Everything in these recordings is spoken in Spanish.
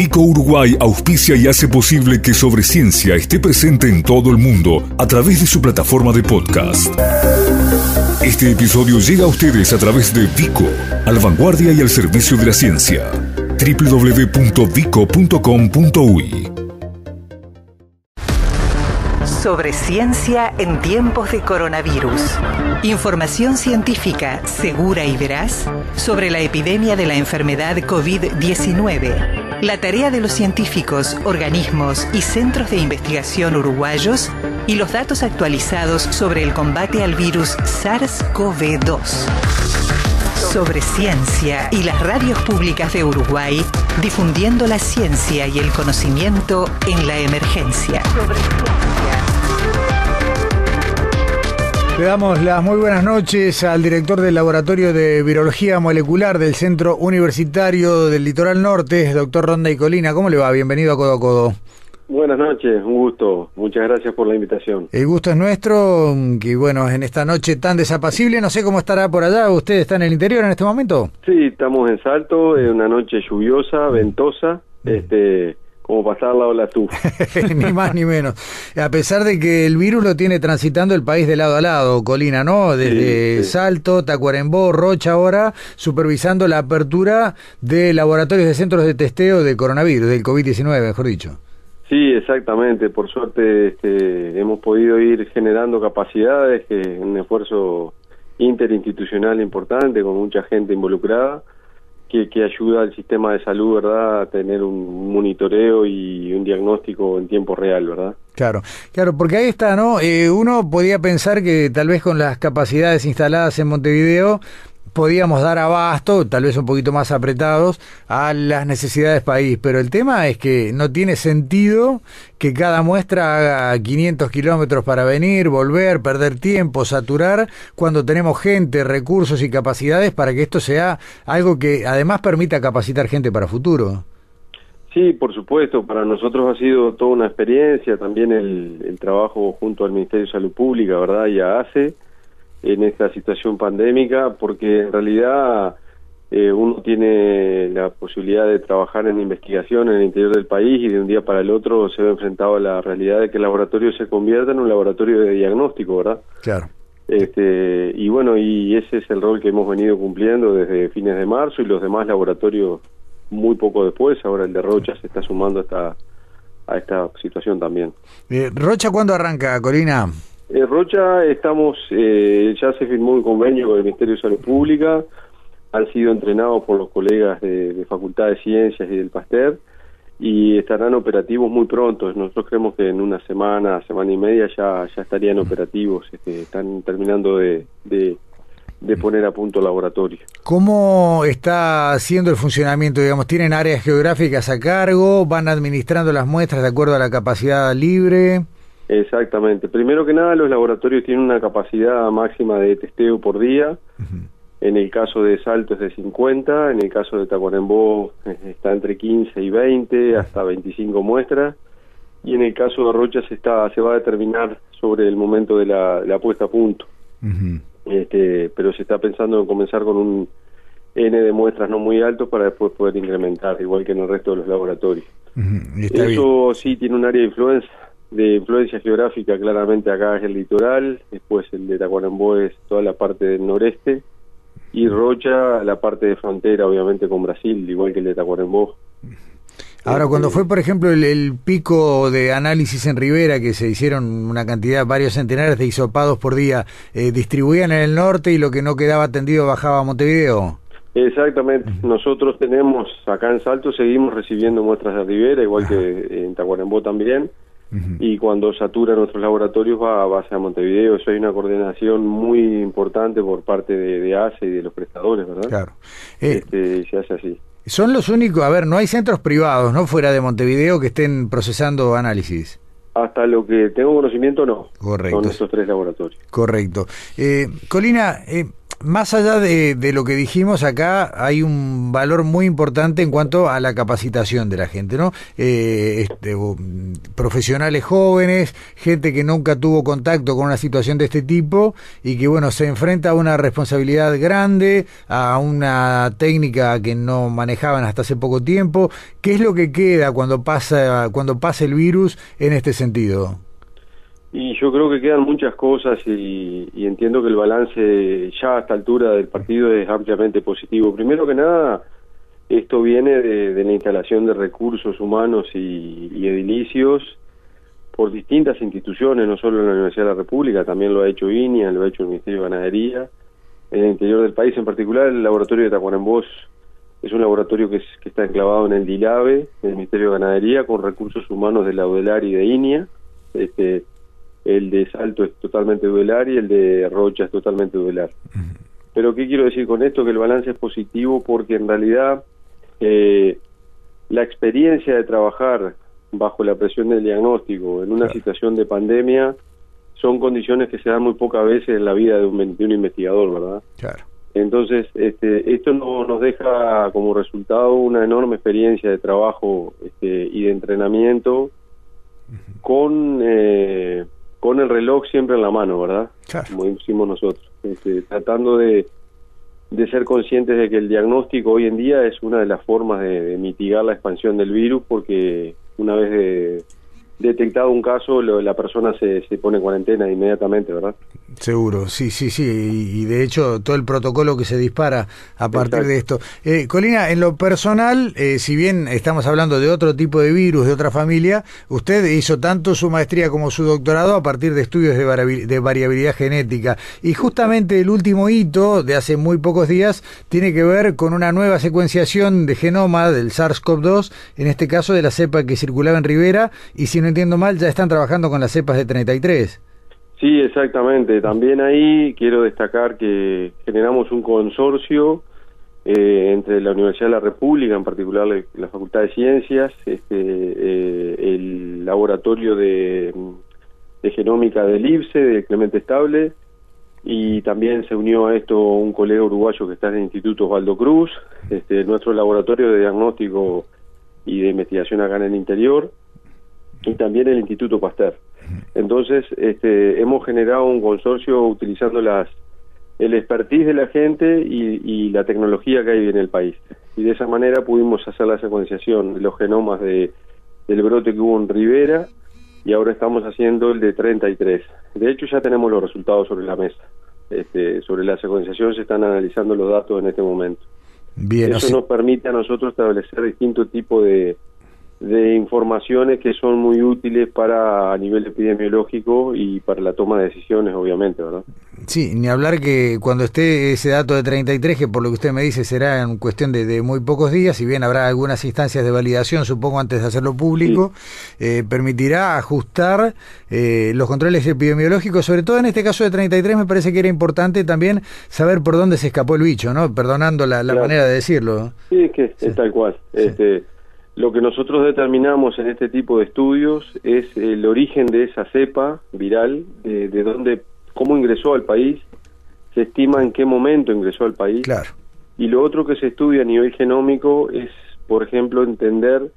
Vico Uruguay auspicia y hace posible que Sobre Ciencia esté presente en todo el mundo a través de su plataforma de podcast. Este episodio llega a ustedes a través de Vico, al vanguardia y al servicio de la ciencia. www.vico.com.uy Sobre ciencia en tiempos de coronavirus. Información científica segura y veraz sobre la epidemia de la enfermedad COVID-19. La tarea de los científicos, organismos y centros de investigación uruguayos y los datos actualizados sobre el combate al virus SARS-CoV-2 sobre ciencia y las radios públicas de Uruguay, difundiendo la ciencia y el conocimiento en la emergencia. Le damos las muy buenas noches al director del Laboratorio de Virología Molecular del Centro Universitario del Litoral Norte, doctor Ronda y Colina. ¿Cómo le va? Bienvenido a Codo a Codo. Buenas noches, un gusto. Muchas gracias por la invitación. El gusto es nuestro, que bueno, en esta noche tan desapacible, no sé cómo estará por allá, ¿usted está en el interior en este momento? Sí, estamos en Salto, es una noche lluviosa, ventosa, este, como pasar la ola tú. ni más ni menos. A pesar de que el virus lo tiene transitando el país de lado a lado, Colina, ¿no? Desde Sí, sí. Salto, Tacuarembó, Rocha ahora, supervisando la apertura de laboratorios de centros de testeo de coronavirus, del COVID-19, mejor dicho. Sí, exactamente. Por suerte este, hemos podido ir generando capacidades, que un esfuerzo interinstitucional importante, con mucha gente involucrada, que, que ayuda al sistema de salud, ¿verdad?, a tener un monitoreo y un diagnóstico en tiempo real, ¿verdad? Claro, claro, porque ahí está, ¿no? Eh, uno podía pensar que tal vez con las capacidades instaladas en Montevideo podíamos dar abasto, tal vez un poquito más apretados, a las necesidades país, pero el tema es que no tiene sentido que cada muestra haga 500 kilómetros para venir, volver, perder tiempo, saturar, cuando tenemos gente, recursos y capacidades para que esto sea algo que además permita capacitar gente para futuro. Sí, por supuesto, para nosotros ha sido toda una experiencia, también el, el trabajo junto al Ministerio de Salud Pública, ¿verdad? Y a ACE en esta situación pandémica, porque en realidad eh, uno tiene la posibilidad de trabajar en investigación en el interior del país y de un día para el otro se ve enfrentado a la realidad de que el laboratorio se convierta en un laboratorio de diagnóstico, ¿verdad? Claro. Este, y bueno, y ese es el rol que hemos venido cumpliendo desde fines de marzo y los demás laboratorios muy poco después. Ahora el de Rocha se está sumando a esta, a esta situación también. Eh, Rocha, ¿cuándo arranca, Corina? En Rocha estamos, eh, ya se firmó un convenio con el Ministerio de Salud Pública, han sido entrenados por los colegas de, de Facultad de Ciencias y del Pasteur y estarán operativos muy pronto. Nosotros creemos que en una semana, semana y media ya, ya estarían operativos. Este, están terminando de, de, de poner a punto el laboratorio. ¿Cómo está haciendo el funcionamiento? Digamos, ¿tienen áreas geográficas a cargo? ¿Van administrando las muestras de acuerdo a la capacidad libre? Exactamente. Primero que nada, los laboratorios tienen una capacidad máxima de testeo por día. En el caso de Salto es de 50, en el caso de Tacuarembó eh, está entre 15 y 20, hasta 25 muestras. Y en el caso de Rocha se, está, se va a determinar sobre el momento de la, la puesta a punto. Este, pero se está pensando en comenzar con un N de muestras no muy alto para después poder incrementar, igual que en el resto de los laboratorios. Eso sí tiene un área de influencia, de influencia geográfica, claramente acá es el litoral, después el de Tacuarembó es toda la parte del noreste, y Rocha la parte de frontera, obviamente, con Brasil, igual que el de Tacuarembó. Ahora, cuando fue, por ejemplo, el, el pico de análisis en Rivera, que se hicieron una cantidad, varios centenares de hisopados por día, eh, ¿distribuían en el norte y lo que no quedaba atendido bajaba a Montevideo? Exactamente, nosotros tenemos, acá en Salto seguimos recibiendo muestras de Rivera, igual que en Tacuarembó también, Y cuando satura nuestros laboratorios va, va hacia Montevideo. Eso hay una coordinación muy importante por parte de, de ACE y de los prestadores, ¿verdad? Claro. Eh, Este, se hace así. son los únicos, a ver, no hay centros privados, ¿no? Fuera de Montevideo que estén procesando análisis. Hasta lo que tengo conocimiento, no. Correcto. Son estos tres laboratorios. Correcto. Eh, Colina, eh, más allá de, lo que dijimos acá, hay un valor muy importante en cuanto a la capacitación de la gente, ¿no? Eh, este, profesionales jóvenes, gente que nunca tuvo contacto con una situación de este tipo y que, bueno, se enfrenta a una responsabilidad grande, a una técnica que no manejaban hasta hace poco tiempo. ¿Qué es lo que queda cuando pasa, cuando pasa el virus en este sentido? Y yo creo que quedan muchas cosas y, entiendo que el balance ya a esta altura del partido es ampliamente positivo. Primero que nada, esto viene de, la instalación de recursos humanos y, edilicios por distintas instituciones, no solo en la Universidad de la República, también lo ha hecho INIA, lo ha hecho el Ministerio de Ganadería. En el interior del país, en particular, el laboratorio de Tacuarembó es un laboratorio que, que está enclavado en el DILAVE, el Ministerio de Ganadería, con recursos humanos de la UDELAR y de INIA. Este, el de Salto es totalmente duelar y el de Rocha es totalmente duelar. Pero ¿qué quiero decir con esto? Que el balance es positivo porque en realidad eh, la experiencia de trabajar bajo la presión del diagnóstico en una situación de pandemia son condiciones que se dan muy pocas veces en la vida de un, de un investigador, ¿verdad? Claro. Entonces, este, esto no, nos deja como resultado una enorme experiencia de trabajo este, y de entrenamiento con eh, con el reloj siempre en la mano, ¿verdad? Como decimos nosotros, este, tratando de, de ser conscientes de que el diagnóstico hoy en día es una de las formas de mitigar la expansión del virus porque una vez de, detectado un caso, la persona se, se pone en cuarentena inmediatamente, ¿verdad? Seguro, sí, sí, sí, y, de hecho todo el protocolo que se dispara a partir de esto. Eh, Colina, en lo personal, eh, si bien estamos hablando de otro tipo de virus, de otra familia, usted hizo tanto su maestría como su doctorado a partir de estudios de, de variabilidad genética, y justamente el último hito de hace muy pocos días tiene que ver con una nueva secuenciación de genoma del SARS-CoV-2, en este caso de la cepa que circulaba en Rivera, y si no entiendo mal, ya están trabajando con las cepas de 33. Sí, exactamente. También ahí quiero destacar que generamos un consorcio eh, entre la Universidad de la República, en particular la Facultad de Ciencias, este, eh, el laboratorio de, genómica del IPSE, de Clemente Estable, y también se unió a esto un colega uruguayo que está en el Instituto Osvaldo Cruz, este, nuestro laboratorio de diagnóstico y de investigación acá en el interior, y también el Instituto Pasteur. Entonces, este, hemos generado un consorcio utilizando las el expertise de la gente y, la tecnología que hay en el país. Y de esa manera pudimos hacer la secuenciación de los genomas de, del brote que hubo en Rivera y ahora estamos haciendo el de 33. De hecho, ya tenemos los resultados sobre la mesa. Este, sobre la secuenciación se están analizando los datos en este momento. Bien, Eso nos permite a nosotros establecer distintos tipos de, de informaciones que son muy útiles para a nivel epidemiológico y para la toma de decisiones, obviamente, ¿verdad? Sí, ni hablar que cuando esté ese dato de 33, que por lo que usted me dice será en cuestión de, muy pocos días, si bien habrá algunas instancias de validación, supongo, antes de hacerlo público, eh, permitirá ajustar eh, los controles epidemiológicos, sobre todo en este caso de 33 me parece que era importante también saber por dónde se escapó el bicho, ¿no? Perdonando la, manera de decirlo. Sí, es que es tal cual. Este, lo que nosotros determinamos en este tipo de estudios es el origen de esa cepa viral, de, dónde, cómo ingresó al país, se estima en qué momento ingresó al país. Claro. Y lo otro que se estudia a nivel genómico es, por ejemplo, entender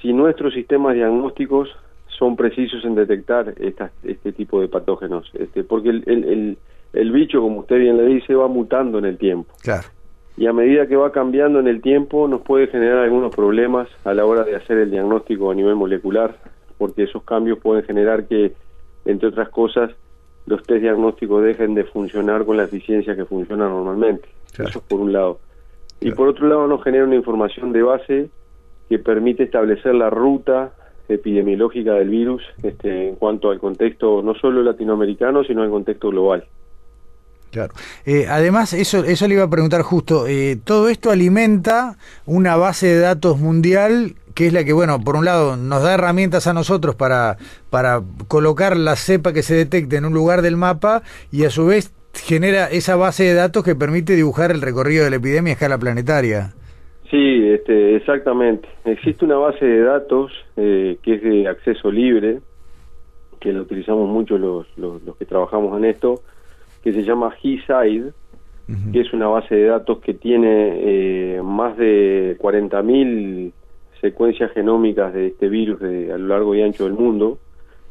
si nuestros sistemas diagnósticos son precisos en detectar este tipo de patógenos, este, porque el, el, el bicho, como usted bien le dice, va mutando en el tiempo. Claro y a medida que va cambiando en el tiempo nos puede generar algunos problemas a la hora de hacer el diagnóstico a nivel molecular, porque esos cambios pueden generar que, entre otras cosas, los test diagnósticos dejen de funcionar con la eficiencia que funciona normalmente. Eso es por un lado. Y por otro lado nos genera una información de base que permite establecer la ruta epidemiológica del virus este, en cuanto al contexto no solo latinoamericano, sino al contexto global. Claro. Eh, además, eso, eso le iba a preguntar justo, eh, todo esto alimenta una base de datos mundial que es la que, bueno, por un lado nos da herramientas a nosotros para, para colocar la cepa que se detecte en un lugar del mapa y a su vez genera esa base de datos que permite dibujar el recorrido de la epidemia a escala planetaria. Sí, este, exactamente. Existe una base de datos eh, que es de acceso libre, que la utilizamos mucho los, los, los que trabajamos en esto, que se llama HeSide, que es una base de datos que tiene eh, más de 40.000 secuencias genómicas de este virus de, a lo largo y ancho del mundo,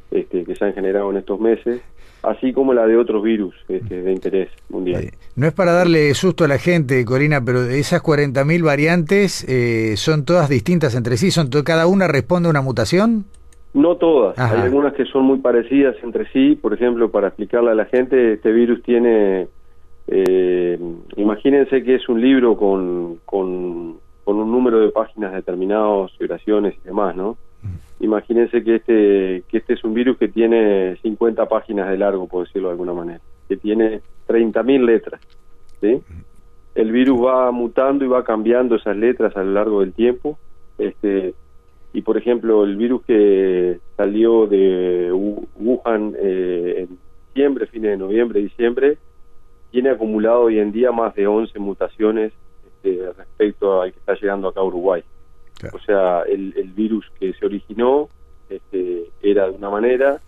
este, que se han generado en estos meses, así como la de otros virus este, de interés mundial. No es para darle susto a la gente, Corina, pero esas 40.000 variantes eh, son todas distintas entre sí, son cada una responde a una mutación. No todas, hay algunas que son muy parecidas entre sí, por ejemplo, para explicarle a la gente, este virus tiene, eh, imagínense que es un libro con, con, con un número de páginas determinados, vibraciones y demás, ¿no? Imagínense que este, que este es un virus que tiene 50 páginas de largo, por decirlo de alguna manera, que tiene 30.000 letras. ¿sí? El virus va mutando y va cambiando esas letras a lo largo del tiempo. Este, y por ejemplo, el virus que salió de Wuhan eh, en diciembre, fines de noviembre, diciembre, tiene acumulado hoy en día más de 11 mutaciones este, respecto al que está llegando acá a Uruguay. O sea, el, virus que se originó este, era de una manera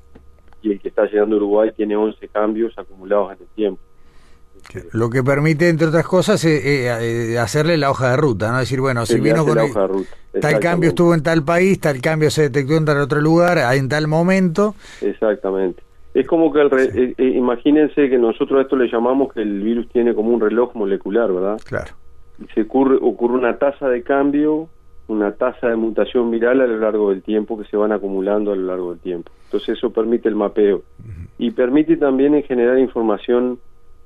y el que está llegando a Uruguay tiene 11 cambios acumulados en el tiempo. Lo que permite, entre otras cosas, eh, eh, hacerle la hoja de ruta, ¿no? Decir, bueno, si vino con tal cambio estuvo en tal país, tal cambio se detectó en tal otro lugar, en tal momento. Exactamente. Es como que, el eh, imagínense que nosotros a esto le llamamos que el virus tiene como un reloj molecular, ¿verdad? Claro. Se ocurre, ocurre una tasa de cambio una tasa de mutación viral a lo largo del tiempo que se van acumulando a lo largo del tiempo. Entonces eso permite el mapeo y permite también generar información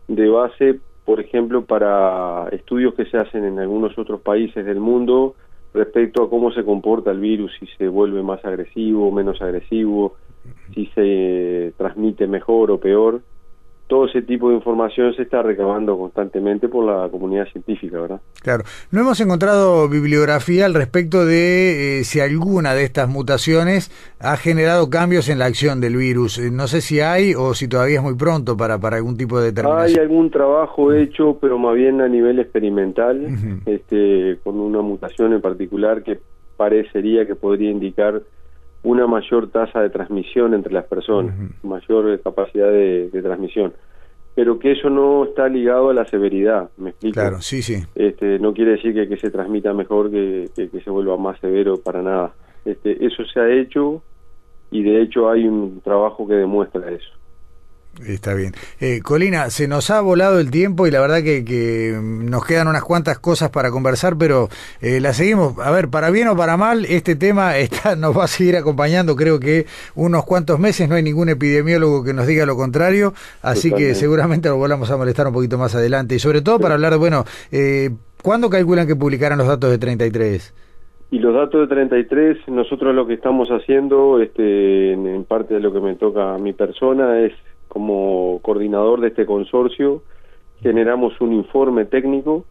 de base, por ejemplo, para estudios que se hacen en algunos otros países del mundo respecto a cómo se comporta el virus, si se vuelve más agresivo menos agresivo, si se transmite mejor o peor todo ese tipo de información se está recabando constantemente por la comunidad científica, ¿verdad? Claro. No hemos encontrado bibliografía al respecto de eh, si alguna de estas mutaciones ha generado cambios en la acción del virus. Eh, no sé si hay o si todavía es muy pronto para, para algún tipo de determinación. Hay algún trabajo hecho, pero más bien a nivel experimental, este, con una mutación en particular que parecería que podría indicar una mayor tasa de transmisión entre las personas, mayor capacidad de, transmisión. Pero que eso no está ligado a la severidad, ¿me explico? Claro, sí, sí. Este, no quiere decir que, que se transmita mejor, que, que, se vuelva más severo para nada. Este, eso se ha hecho y de hecho hay un trabajo que demuestra eso. Está bien. Eh, Colina, se nos ha volado el tiempo y la verdad que, nos quedan unas cuantas cosas para conversar, pero eh, la seguimos. A ver, para bien o para mal, este tema está, nos va a seguir acompañando, creo que unos cuantos meses, no hay ningún epidemiólogo que nos diga lo contrario, así que seguramente lo volvamos a molestar un poquito más adelante. Y sobre todo para hablar de, bueno, eh, ¿cuándo calculan que publicarán los datos de 33? Y los datos de 33, nosotros lo que estamos haciendo, este, en parte de lo que me toca a mi persona, es como coordinador de este consorcio, generamos un informe técnico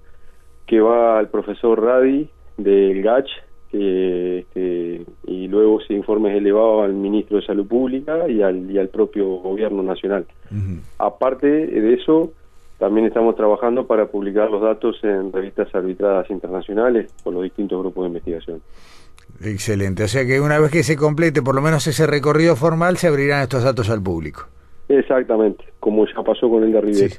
que va al profesor Radi del GACH este, y luego ese informe es elevado al ministro de Salud Pública y al, y al propio gobierno nacional. Aparte de eso, también estamos trabajando para publicar los datos en revistas arbitradas internacionales con los distintos grupos de investigación. Excelente. O sea que una vez que se complete por lo menos ese recorrido formal, se abrirán estos datos al público. Exactamente, como ya pasó con el de Rivera.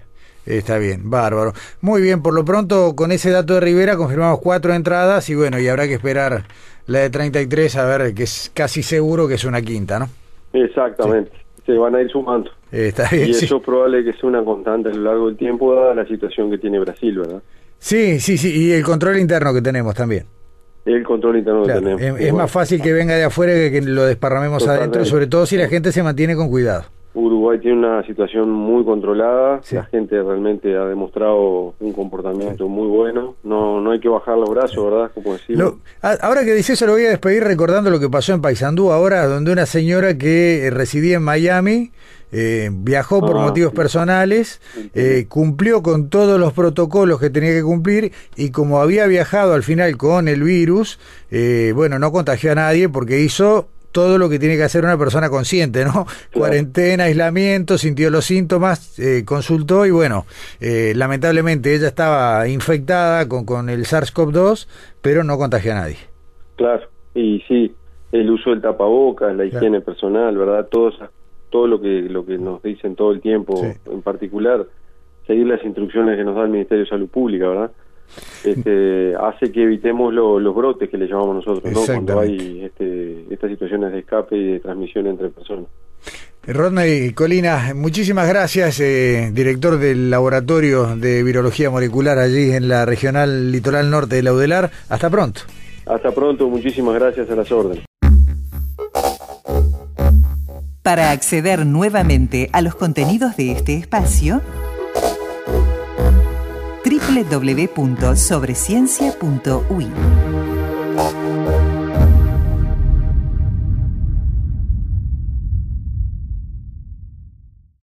está bien, bárbaro. Muy bien, por lo pronto con ese dato de Rivera confirmamos cuatro entradas y bueno, y habrá que esperar la de 33 a ver, que es casi seguro que es una quinta, ¿no? Exactamente, se van a ir sumando. Está bien, y eso es probable que sea una constante a lo largo del tiempo dada la situación que tiene Brasil, ¿verdad? Sí, sí, sí, y el control interno que tenemos también. El control interno que tenemos. Es, más fácil que venga de afuera que que lo desparramemos adentro, sobre todo si la gente se mantiene con cuidado. Uruguay tiene una situación muy controlada, la gente realmente ha demostrado un comportamiento muy bueno, no no hay que bajar los brazos, ¿verdad? Como ahora que dice eso lo voy a despedir recordando lo que pasó en Paysandú ahora, donde una señora que eh, residía en Miami eh, viajó por ah, motivos personales, eh, cumplió con todos los protocolos que tenía que cumplir y como había viajado al final con el virus, bueno, no contagió a nadie porque hizo todo lo que tiene que hacer una persona consciente, ¿no? Cuarentena, aislamiento, sintió los síntomas, eh, consultó y bueno, eh, lamentablemente ella estaba infectada con, con el SARS-CoV-2, pero no contagió a nadie. Claro, y sí, el uso del tapabocas, la higiene personal, ¿verdad? Todo, todo lo que lo que nos dicen todo el tiempo, en particular, seguir las instrucciones que nos da el Ministerio de Salud Pública, ¿verdad? Este, hace que evitemos los brotes que le llamamos nosotros, ¿no? Cuando hay este, estas situaciones de escape y de transmisión entre personas. Rodney Colina, muchísimas gracias, eh, director del Laboratorio de Virología Molecular allí en la Regional Litoral Norte de Laudelar. Hasta pronto. Hasta pronto, muchísimas gracias a las órdenes. Para acceder nuevamente a los contenidos de este espacio, www.sobreciencia.ui